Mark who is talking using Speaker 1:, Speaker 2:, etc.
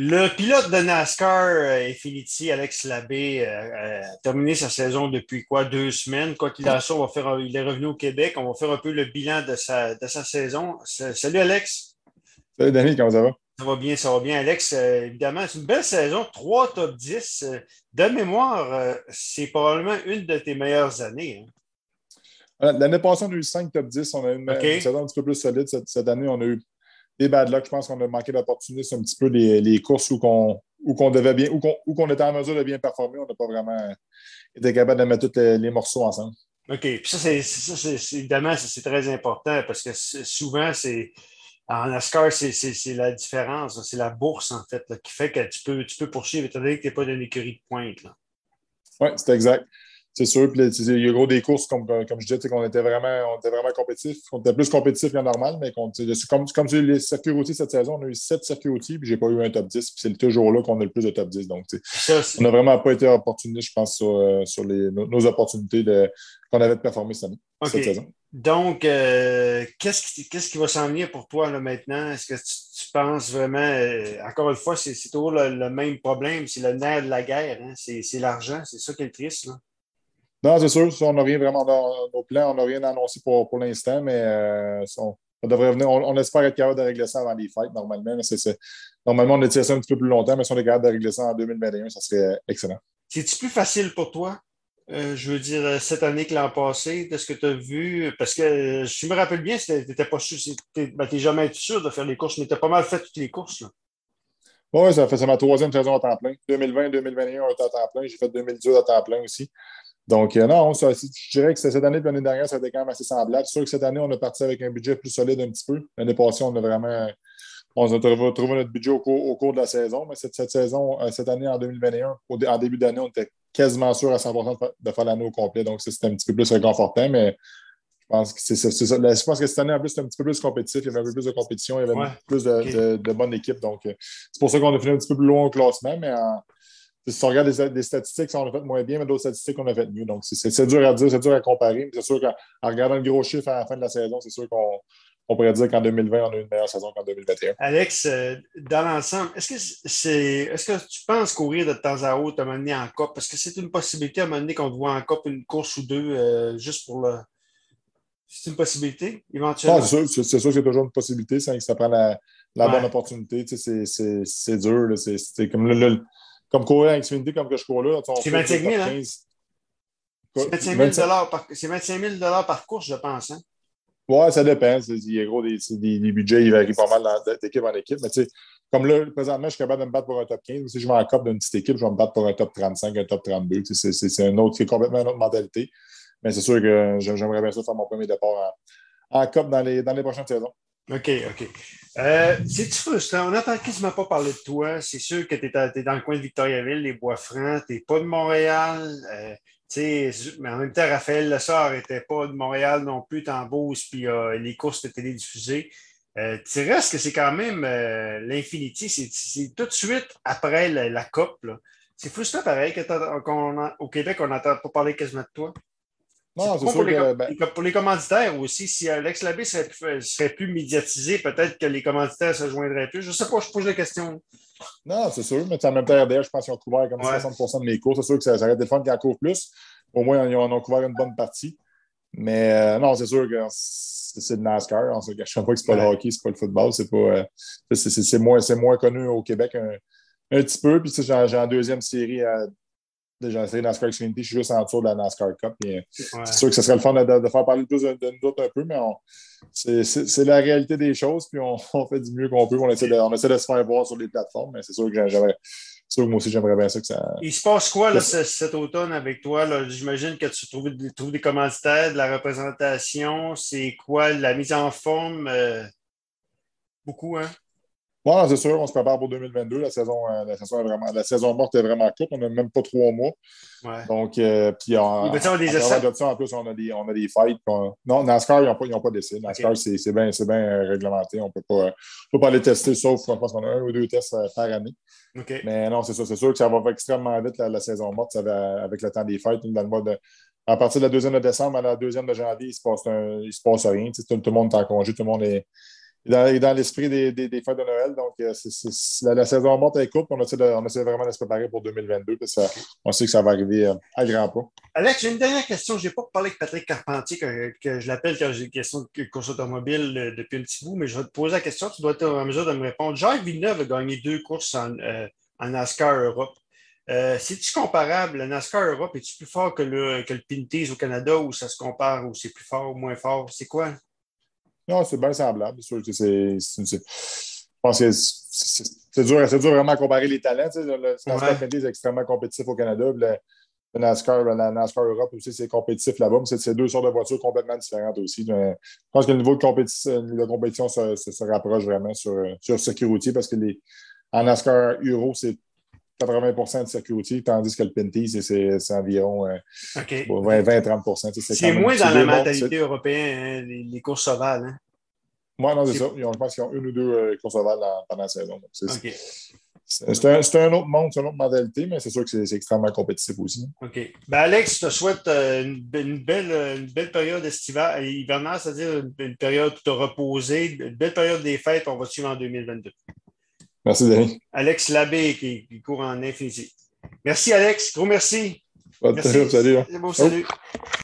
Speaker 1: Le pilote de NASCAR euh, Infinity, Alex Labbé, euh, a terminé sa saison depuis quoi? Deux semaines. Quoi qu'il en soit, on va faire, il est revenu au Québec. On va faire un peu le bilan de sa, de sa saison. Salut Alex.
Speaker 2: Salut Danny, comment ça va?
Speaker 1: Ça va bien, ça va bien, Alex. Euh, évidemment, c'est une belle saison. Trois top 10. de mémoire, c'est probablement une de tes meilleures années.
Speaker 2: Hein. L'année passée, on a eu cinq top 10. On a eu une, saison un petit peu plus solide. cette année, on a eu des bad luck. Je pense qu'on a manqué d'opportunités. C'est un petit peu les, courses où qu'on devait bien, où qu'on était en mesure de bien performer. On n'a pas vraiment été capable de mettre tous les, morceaux ensemble.
Speaker 1: OK. Puis ça, c'est évidemment, c'est très important parce que souvent, c'est. En NASCAR, c'est la différence, c'est la bourse, en fait, qui fait que tu peux, tu peux poursuivre étant donné que tu n'es pas d'une écurie de pointe.
Speaker 2: Oui, c'est exact c'est sûr. Puis, il y a gros des courses, comme, comme je disais, qu'on était vraiment, on était vraiment compétitif. On était plus compétitif que normal, mais comme, comme les circuits routiers cette saison, on a eu sept circuits routiers, puis j'ai pas eu un top 10. Puis c'est toujours là qu'on a le plus de top 10. Donc, on n'a vraiment pas été opportuniste, je pense, sur, euh, sur les, nos, opportunités qu'on avait de performer cette, année, cette saison.
Speaker 1: Donc, euh, qu'est-ce qui, qui, va s'en venir pour toi là, maintenant? Est-ce que tu, penses vraiment, euh, encore une fois, c'est toujours le, même problème, c'est le nerf de la guerre, hein? c'est l'argent, c'est ça qui est triste. Là.
Speaker 2: Non, c'est sûr. On n'a rien vraiment dans nos plans. On n'a rien annoncé pour, pour l'instant, mais euh, on, devrait venir. On, espère être capable de régler ça avant les fêtes, normalement. Normalement, on étire ça un petit peu plus longtemps, mais si on est capable de régler ça en 2021, ça serait excellent.
Speaker 1: C'est-tu plus facile pour toi? Euh, je veux dire, euh, cette année que l'an passé, de ce que tu as vu, parce que je me rappelle bien, tu n'étais pas sûr, tu n'es ben, jamais sûr de faire les courses, mais tu as pas mal fait toutes les courses.
Speaker 2: Oui, ça fait ma troisième saison à temps plein. 2020-2021 à temps plein. J'ai fait 2018 à temps plein aussi. Donc, euh, non, je dirais que cette année et l'année dernière, ça a été quand même assez semblable. C'est sûr que cette année, on est parti avec un budget plus solide un petit peu. L'année passée, on a vraiment on a trouvé notre budget au cours, de la saison. Mais cette, saison, euh, cette année, en 2021, en début d'année, on était quasiment sûr à 100% de faire l'année au complet. Donc, c'était un petit peu plus réconfortant. Mais je pense que c'est ça. Je pense que cette année, en plus, c'était un petit peu plus compétitif. Il y avait un peu plus de compétition. Il y avait plus de, de, bonnes équipes. Donc, euh, c'est pour ça qu'on a fini un petit peu plus loin au classement. Mais en, si on regarde des, statistiques, on a fait moins bien, mais d'autres statistiques, on a fait mieux. Donc, c'est dur à dire, c'est dur à comparer. Mais c'est sûr qu'en regardant le gros chiffre à la fin de la saison, c'est sûr qu'on pourrait dire qu'en 2020, on a eu une meilleure saison qu'en 2021.
Speaker 1: Alex, euh, dans l'ensemble, est-ce que c'est est-ce que tu penses courir de temps à autre, à mener en COP? Parce que c'est une possibilité à un moment donné qu'on te voit en COP une course ou deux euh, juste pour le. C'est une possibilité, éventuellement?
Speaker 2: c'est sûr, c'est sûr que c'est toujours une possibilité, ça, ça prend la, bonne opportunité. c'est dur. C'est comme le comme courir avec Xfinity comme que je cours là.
Speaker 1: C'est 25 000, hein? C'est 25 000, par... 25 000 par course, je pense. Hein?
Speaker 2: Oui, ça dépend. Il y a gros des, des, budgets, ils varient pas mal d'équipe en équipe. Mais tu sais, comme là, présentement, je suis capable de me battre pour un top 15. Si je vais en COP d'une petite équipe, je vais me battre pour un top 35, un top 32. C'est un autre, c'est complètement une autre mentalité. Mais c'est sûr que j'aimerais bien ça faire mon premier départ en, en COP dans les, dans les prochaines saisons.
Speaker 1: OK, OK. Euh, C'est-tu frustrant? On n'entend quasiment pas parler de toi. C'est sûr que tu es, dans le coin de Victoriaville, les Bois-Francs. Tu n'es pas de Montréal. Euh, mais en même temps, Raphaël Lessard n'était pas de Montréal non plus, en Beauce, puis euh, les courses de télédiffusées. Euh, tu restes que c'est quand même euh, l'Infinity, c'est tout de suite après la, la COP. C'est frustrant pareil qu'au Québec, on n'entend pas parler quasiment de toi. Non, c'est pour, les, ben pour les commanditaires aussi, si Alex Labbé serait, serait plus médiatisé, peut-être que les commanditaires se joindraient plus. Je ne sais pas, je pose la question.
Speaker 2: Non, c'est sûr, mais en même temps, RDH, je pense qu'ils ont couvert comme 60% de mes cours. C'est sûr que ça, aurait été le fun qu'ils en couvrent plus. Au moins, ils en ont couvert une bonne partie. Mais euh, non, c'est sûr que c'est le NASCAR. On se cache pas que ce n'est pas le hockey, ce n'est pas le football. C'est euh, moins, moins connu au Québec un, un petit peu. Puis j'ai en deuxième série à Déjà, essayé NASCAR Xfinity, je suis juste en dessous de la NASCAR Cup. Euh, c'est sûr que ce serait le fun de, faire parler plus de, nous autres un peu, mais c'est la réalité des choses, puis on, fait du mieux qu'on peut. On essaie, de, on essaie de se faire voir sur les plateformes, mais c'est sûr que j'aimerais. Sûr que moi aussi, j'aimerais bien ça que ça.
Speaker 1: Il se passe quoi là, cet automne avec toi? J'imagine que tu trouves, trouves, des commanditaires, de la représentation. C'est quoi la mise en forme? Euh, beaucoup, hein?
Speaker 2: C'est sûr, on se prépare pour 2022. La saison, euh, la saison, vraiment, la saison morte est vraiment courte. On n'a même pas trois mois. Donc, euh, puis en,
Speaker 1: des essais?
Speaker 2: en plus, on a des, on a des fights. Non, NASCAR, ils n'ont pas, pas d'essai. NASCAR, c'est bien, bien euh, réglementé. On ne peut pas aller tester, sauf, je pense qu'on a un ou deux tests par année. Mais non, c'est ça. C'est sûr que ça va extrêmement vite, la, saison morte, ça va, avec le temps des fights. Dans le mode à partir de la deuxième de décembre à la deuxième de janvier, il ne se, passe se passe rien. Tout, tout, le monde est en congé, tout le monde est dans, dans l'esprit des, des, fêtes de Noël. Donc, euh, la, la, saison monte à écoute. On essaie, on essaie vraiment de se préparer pour 2022. Parce que on sait que ça va arriver euh, à grand pas.
Speaker 1: Alex, j'ai une dernière question. Je n'ai pas parlé avec Patrick Carpentier, que, je l'appelle quand j'ai une question de course automobile euh, depuis un petit bout, mais je vais te poser la question. Tu dois être en mesure de me répondre. Jacques Villeneuve a gagné deux courses en, NASCAR Europe. Euh, C'est-tu comparable? Le NASCAR Europe, est-tu plus fort que le, que le Pinties au Canada ou ça se compare ou c'est plus fort ou moins fort? C'est quoi?
Speaker 2: Non, c'est bien semblable. Je pense que c'est dur, dur vraiment à comparer les talents. Le NASCAR est extrêmement compétitif au Canada. Le, NASCAR, la NASCAR Europe aussi, c'est compétitif là-bas, mais c'est deux sortes de voitures complètement différentes aussi. Je pense que le niveau de compétition, de compétition se, se, rapproche vraiment sur, sur circuit routier parce que les, en NASCAR Euro, c'est 80% de circuit routier, tandis que le Pinty, c'est environ 20-30%
Speaker 1: C'est moins dans la mentalité européenne, hein, les, courses ovales. Hein?
Speaker 2: Oui, non, c'est ça. je pense qu'ils ont une ou deux euh, courses ovales pendant la saison. C'est un, un, autre monde, c'est une autre mentalité, mais c'est sûr que c'est extrêmement compétitif aussi.
Speaker 1: OK. Ben Alex, je te souhaite euh, une, belle, une belle période estivale, hivernale, c'est-à-dire une, période où tu as reposé, une belle période des fêtes, on va suivre en 2022.
Speaker 2: Merci, Denis.
Speaker 1: Alex Labbé qui, qui court en infini. Merci, Alex. Gros merci.
Speaker 2: merci. Salut.
Speaker 1: Bon, salut.